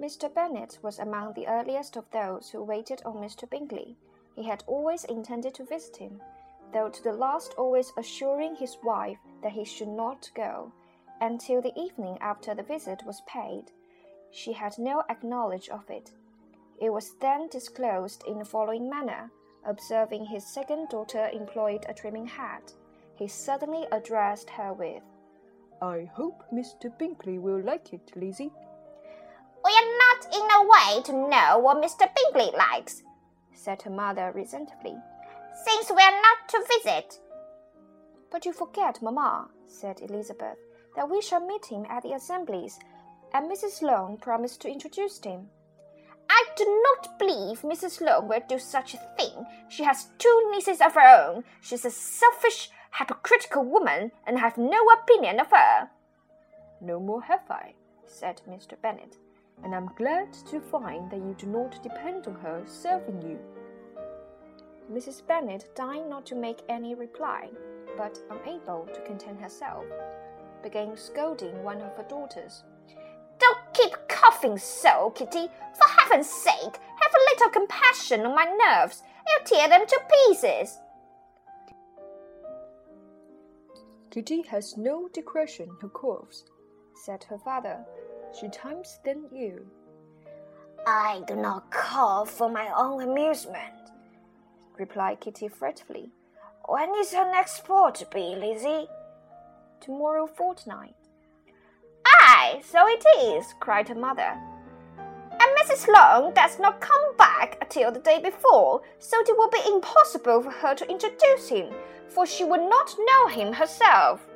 Mr. Bennet was among the earliest of those who waited on Mr. Bingley. He had always intended to visit him, though to the last always assuring his wife that he should not go, until the evening after the visit was paid. She had no acknowledge of it. It was then disclosed in the following manner. Observing his second daughter employed a trimming hat, he suddenly addressed her with, I hope Mr. Bingley will like it, Lizzie. We are not in a way to know what Mr. Bingley likes, said her mother resentfully, since we are not to visit. But you forget, mamma, said Elizabeth, that we shall meet him at the assemblies, and Mrs. Long promised to introduce him. I do not believe Mrs. Long will do such a thing. She has two nieces of her own. She's a selfish, hypocritical woman, and I have no opinion of her. No more have I, said Mr. Bennet, and I'm glad to find that you do not depend on her serving you. Mrs. Bennet deigned not to make any reply, but unable to contain herself, began scolding one of her daughters. Don't keep coughing so, Kitty. For heaven's sake, have a little compassion on my nerves. You'll tear them to pieces. Kitty has no discretion who coughs, said her father. She times than you. I do not cough for my own amusement, replied Kitty fretfully. When is her next ball to be, Lizzie? Tomorrow fortnight. Aye, so it is, cried her mother. And Mrs. Long does not come back till the day before, so it will be impossible for her to introduce him, for she would not know him herself.